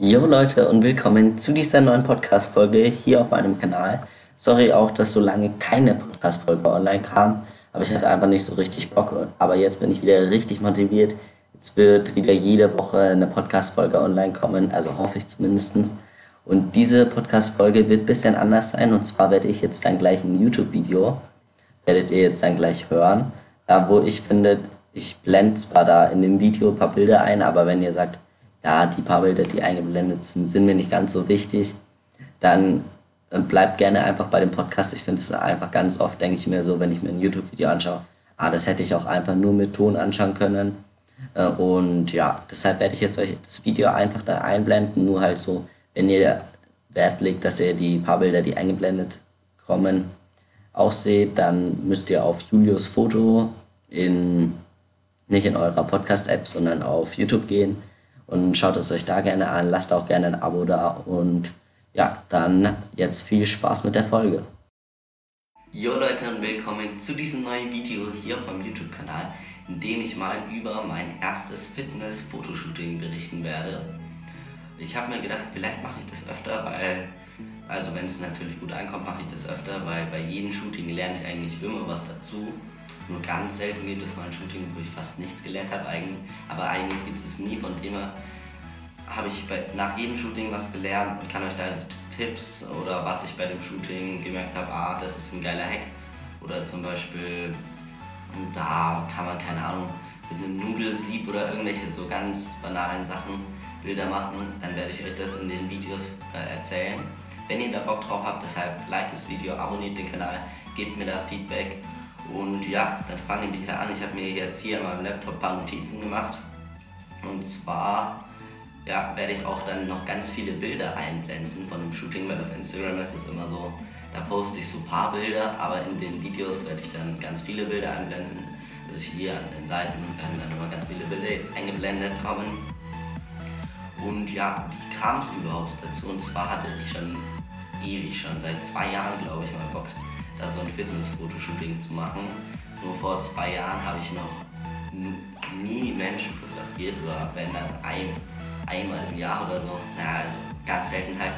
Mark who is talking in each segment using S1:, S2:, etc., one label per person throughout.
S1: Jo Leute und willkommen zu dieser neuen Podcast-Folge hier auf meinem Kanal. Sorry auch, dass so lange keine Podcast-Folge online kam, aber ich hatte einfach nicht so richtig Bock. Aber jetzt bin ich wieder richtig motiviert. Jetzt wird wieder jede Woche eine Podcast-Folge online kommen, also hoffe ich zumindest. Und diese Podcast-Folge wird ein bisschen anders sein und zwar werde ich jetzt dann gleich ein YouTube-Video, werdet ihr jetzt dann gleich hören, wo ich finde, ich blende zwar da in dem Video ein paar Bilder ein, aber wenn ihr sagt, ja, die paar Bilder, die eingeblendet sind, sind mir nicht ganz so wichtig, dann äh, bleibt gerne einfach bei dem Podcast. Ich finde es einfach ganz oft, denke ich mir so, wenn ich mir ein YouTube-Video anschaue, ah, das hätte ich auch einfach nur mit Ton anschauen können. Äh, und ja, deshalb werde ich jetzt euch das Video einfach da einblenden, nur halt so, wenn ihr Wert legt, dass ihr die paar Bilder, die eingeblendet kommen, auch seht, dann müsst ihr auf Julius Foto in, nicht in eurer Podcast-App, sondern auf YouTube gehen und schaut es euch da gerne an, lasst auch gerne ein Abo da und ja, dann jetzt viel Spaß mit der Folge. Jo Leute und willkommen zu diesem neuen Video hier auf meinem YouTube-Kanal, in dem ich mal über mein erstes Fitness-Fotoshooting berichten werde. Ich habe mir gedacht, vielleicht mache ich das öfter, weil, also wenn es natürlich gut ankommt, mache ich das öfter, weil bei jedem Shooting lerne ich eigentlich immer was dazu. Nur ganz selten gibt es mal ein Shooting, wo ich fast nichts gelernt habe eigentlich. Aber eigentlich gibt es nie. Von immer habe ich bei, nach jedem Shooting was gelernt und kann euch da Tipps oder was ich bei dem Shooting gemerkt habe, ah, das ist ein geiler Hack. Oder zum Beispiel, da kann man, keine Ahnung, mit einem Nudelsieb oder irgendwelche so ganz banalen Sachen Bilder machen. Dann werde ich euch das in den Videos äh, erzählen. Wenn ihr da Bock drauf habt, deshalb like das Video, abonniert den Kanal, gebt mir da Feedback und ja, dann fangen wir hier an. Ich habe mir jetzt hier in meinem Laptop ein paar Notizen gemacht. Und zwar ja, werde ich auch dann noch ganz viele Bilder einblenden von dem Shooting, weil auf Instagram ist es immer so, da poste ich so ein paar Bilder, aber in den Videos werde ich dann ganz viele Bilder einblenden. Also hier an den Seiten werden dann immer ganz viele Bilder jetzt eingeblendet kommen. Und ja, wie kam es überhaupt dazu? Und zwar hatte ich schon ewig, schon seit zwei Jahren, glaube ich, mal Bock da so ein Fitness-Fotoshooting zu machen. Nur vor zwei Jahren habe ich noch nie Menschen fotografiert oder wenn dann ein, einmal im Jahr oder so. Naja, also ganz selten halt.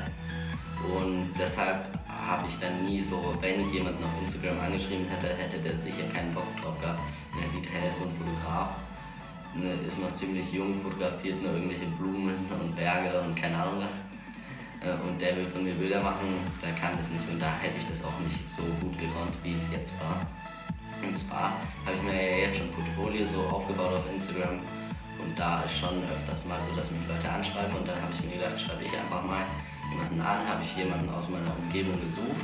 S1: Und deshalb habe ich dann nie so, wenn ich jemanden auf Instagram angeschrieben hätte, hätte der sicher keinen Bock drauf gehabt. Und er sieht, hey, so ein Fotograf, ne, ist noch ziemlich jung, fotografiert nur irgendwelche Blumen und Berge und keine Ahnung was und der will von mir Bilder machen, der kann das nicht. Und da hätte ich das auch nicht so gut gekonnt, wie es jetzt war. Und zwar habe ich mir ja jetzt schon Portfolio so aufgebaut auf Instagram. Und da ist schon öfters mal so, dass mich Leute anschreiben. Und dann habe ich mir gedacht, schreibe ich einfach mal jemanden an, habe ich jemanden aus meiner Umgebung gesucht,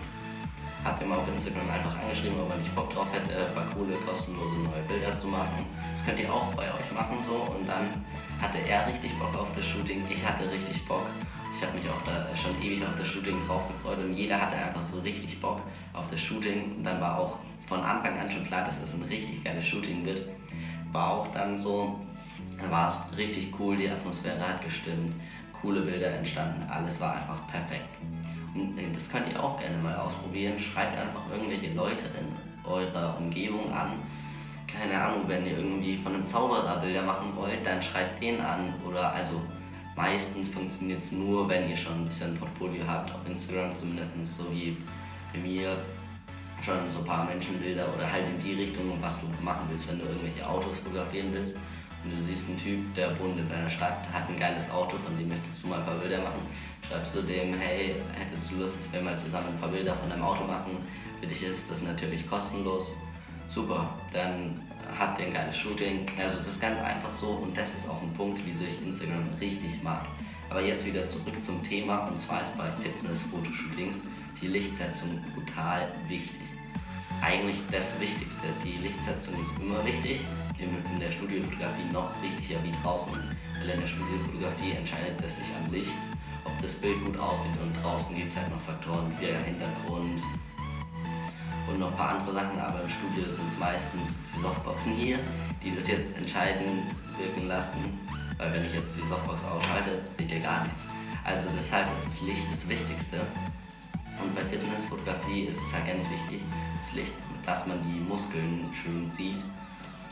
S1: habe immer auf Instagram einfach angeschrieben, ob er nicht Bock drauf hätte, ein paar coole, kostenlose neue Bilder zu machen. Das könnt ihr auch bei euch machen so. Und dann hatte er richtig Bock auf das Shooting, ich hatte richtig Bock ich habe mich auch da schon ewig auf das Shooting drauf gefreut und jeder hatte einfach so richtig Bock auf das Shooting. Und dann war auch von Anfang an schon klar, dass es ein richtig geiles Shooting wird. War auch dann so, war es richtig cool, die Atmosphäre hat gestimmt, coole Bilder entstanden, alles war einfach perfekt. Und äh, das könnt ihr auch gerne mal ausprobieren. Schreibt einfach irgendwelche Leute in eurer Umgebung an. Keine Ahnung, wenn ihr irgendwie von einem Zauberer Bilder machen wollt, dann schreibt den an oder also Meistens funktioniert es nur, wenn ihr schon ein bisschen ein Portfolio habt auf Instagram, zumindest so wie bei mir schon so ein paar Menschenbilder oder halt in die Richtung, was du machen willst, wenn du irgendwelche Autos fotografieren willst und du siehst einen Typ, der wohnt in deiner Stadt, hat ein geiles Auto, von dem möchtest du mal ein paar Bilder machen, schreibst du dem, hey, hättest du Lust, dass wir mal zusammen ein paar Bilder von deinem Auto machen? Für dich ist das natürlich kostenlos. Super, dann habt ihr ein geiles Shooting. Also das ist ganz einfach so und das ist auch ein Punkt, wieso ich Instagram richtig mag. Aber jetzt wieder zurück zum Thema und zwar ist bei Fitness-Fotoshootings die Lichtsetzung brutal wichtig. Eigentlich das Wichtigste. Die Lichtsetzung ist immer wichtig, in der Studiofotografie noch wichtiger wie draußen, weil in der Studiofotografie entscheidet es sich am Licht, ob das Bild gut aussieht und draußen gibt es halt noch Faktoren wie der Hintergrund, und noch ein paar andere Sachen, aber im Studio sind es meistens die Softboxen hier, die das jetzt entscheidend wirken lassen, weil wenn ich jetzt die Softbox ausschalte, seht ihr gar nichts. Also deshalb ist das Licht das Wichtigste. Und bei Fitnessfotografie ist es halt ganz wichtig, das Licht, dass man die Muskeln schön sieht.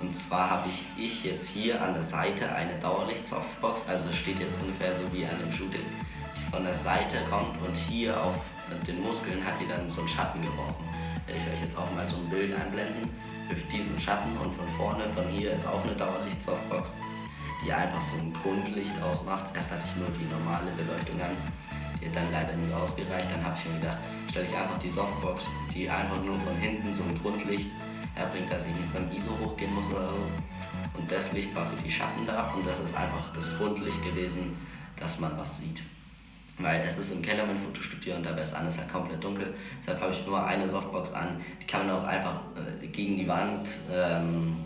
S1: Und zwar habe ich, ich jetzt hier an der Seite eine Dauerlicht-Softbox, also steht jetzt ungefähr so wie an dem Shooting, die von der Seite kommt und hier auf den Muskeln hat die dann so einen Schatten geworfen. Werde ich euch jetzt auch mal so ein Bild einblenden, wirft diesen Schatten und von vorne, von hier ist auch eine Dauerlicht-Softbox, die einfach so ein Grundlicht ausmacht. Erst hatte ich nur die normale Beleuchtung an, die hat dann leider nicht ausgereicht. Dann habe ich mir gedacht, stelle ich einfach die Softbox, die einfach nur von hinten so ein Grundlicht erbringt, dass ich nicht beim ISO hochgehen muss oder so. Und das Licht war für die Schatten da und das ist einfach das Grundlicht gewesen, dass man was sieht. Weil es ist im Keller mein Fotostudio und da wäre es alles halt komplett dunkel. Deshalb habe ich nur eine Softbox an. Die kann man auch einfach äh, gegen die Wand ähm,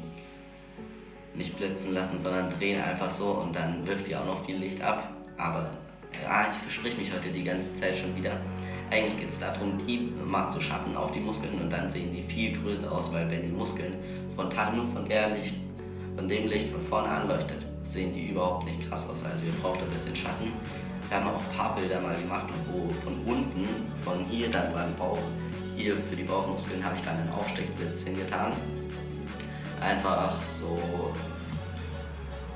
S1: nicht blitzen lassen, sondern drehen einfach so und dann wirft die auch noch viel Licht ab. Aber ja, ich versprich mich heute die ganze Zeit schon wieder. Eigentlich geht es darum, die macht so Schatten auf die Muskeln und dann sehen die viel größer aus, weil wenn die Muskeln frontal nur von der Licht, von dem Licht von vorne anleuchtet, sehen die überhaupt nicht krass aus. Also ihr braucht ein bisschen Schatten. Wir haben auch ein paar Bilder mal gemacht, wo von unten, von hier dann beim Bauch, hier für die Bauchmuskeln habe ich dann einen Aufsteckblitz hingetan. Einfach so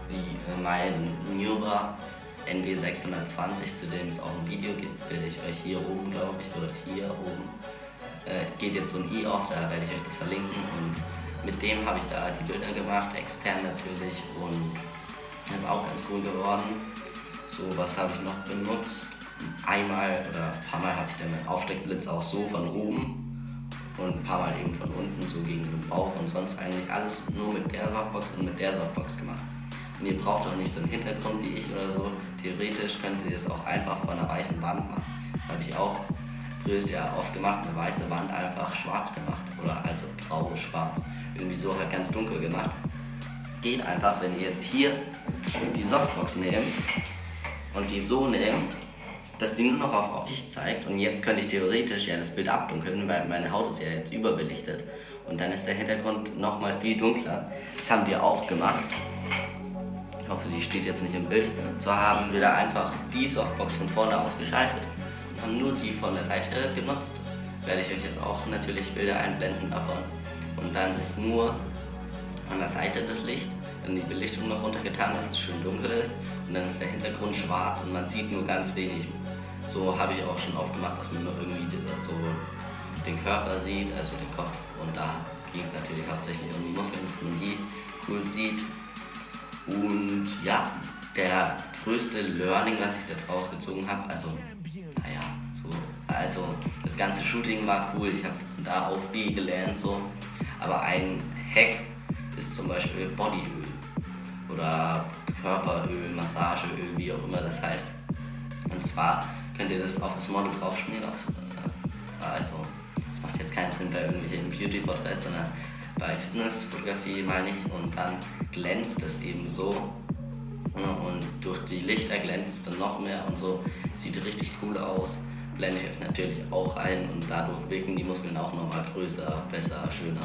S1: wie mein Nura NW620, zu dem es auch ein Video gibt, werde ich euch hier oben, glaube ich, oder hier oben, äh, geht jetzt so ein i auf, da werde ich euch das verlinken und mit dem habe ich da die Bilder gemacht, extern natürlich und ist auch ganz cool geworden. So, was habe ich noch benutzt? Einmal oder ein paar Mal habe ich dann mit Aufsteckblitz auch so von oben und ein paar Mal eben von unten so gegen den Bauch und sonst eigentlich alles nur mit der Softbox und mit der Softbox gemacht. Und ihr braucht auch nicht so einen Hintergrund wie ich oder so. Theoretisch könnt ihr das auch einfach von einer weißen Wand machen. Habe ich auch früher ist ja oft gemacht, eine weiße Wand einfach schwarz gemacht. Oder also grau, schwarz. Irgendwie so halt ganz dunkel gemacht. Geht einfach, wenn ihr jetzt hier die Softbox nehmt und die so nehmt, dass die nur noch auf euch zeigt. Und jetzt könnte ich theoretisch ja das Bild abdunkeln, weil meine Haut ist ja jetzt überbelichtet. Und dann ist der Hintergrund nochmal viel dunkler. Das haben wir auch gemacht hoffe, die steht jetzt nicht im Bild, so haben wir da einfach die Softbox von vorne ausgeschaltet und haben nur die von der Seite genutzt. Werde ich euch jetzt auch natürlich Bilder einblenden davon. Und dann ist nur an der Seite das Licht, dann die Belichtung noch runtergetan, dass es schön dunkel ist und dann ist der Hintergrund schwarz und man sieht nur ganz wenig. So habe ich auch schon oft gemacht, dass man nur irgendwie so den Körper sieht, also den Kopf. Und da ging es natürlich hauptsächlich um die Muskeln, dass man die cool sieht. Und ja, der größte Learning, was ich da rausgezogen habe, also, naja, so, also das ganze Shooting war cool, ich habe da auch viel gelernt, so, aber ein Hack ist zum Beispiel Bodyöl oder Körperöl, Massageöl, wie auch immer das heißt. Und zwar könnt ihr das auf das Model draufschmieren, auf, äh, also das macht jetzt keinen Sinn bei irgendwelchen Beauty-Porträts, sondern bei Fitnessfotografie meine ich und dann glänzt es eben so und durch die Lichter glänzt es dann noch mehr und so sieht richtig cool aus. Blende ich euch natürlich auch ein und dadurch wirken die Muskeln auch nochmal größer, besser, schöner.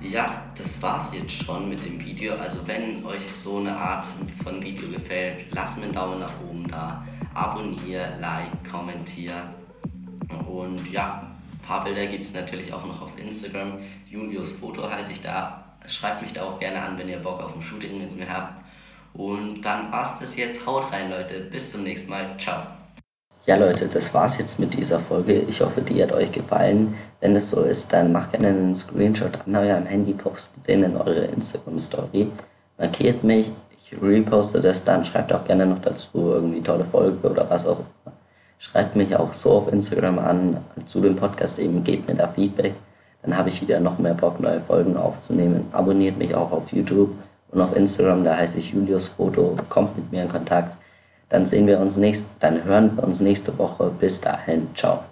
S1: Ja, das war's jetzt schon mit dem Video. Also wenn euch so eine Art von Video gefällt, lasst mir einen Daumen nach oben da, abonniere, like, kommentiere und ja, paar Bilder gibt es natürlich auch noch auf Instagram. Julius Foto heiße ich da. Schreibt mich da auch gerne an, wenn ihr Bock auf ein Shooting mit mir habt. Und dann war's das jetzt. Haut rein, Leute. Bis zum nächsten Mal. Ciao. Ja, Leute, das war's jetzt mit dieser Folge. Ich hoffe, die hat euch gefallen. Wenn es so ist, dann macht gerne einen Screenshot an eurem Handy, postet den in eure Instagram-Story, markiert mich, ich reposte das, dann schreibt auch gerne noch dazu irgendwie tolle Folge oder was auch immer. Schreibt mich auch so auf Instagram an zu dem Podcast eben, gebt mir da Feedback. Dann habe ich wieder noch mehr Bock, neue Folgen aufzunehmen. Abonniert mich auch auf YouTube und auf Instagram, da heiße ich Julius Foto. Kommt mit mir in Kontakt. Dann sehen wir uns nächst, dann hören wir uns nächste Woche. Bis dahin, ciao.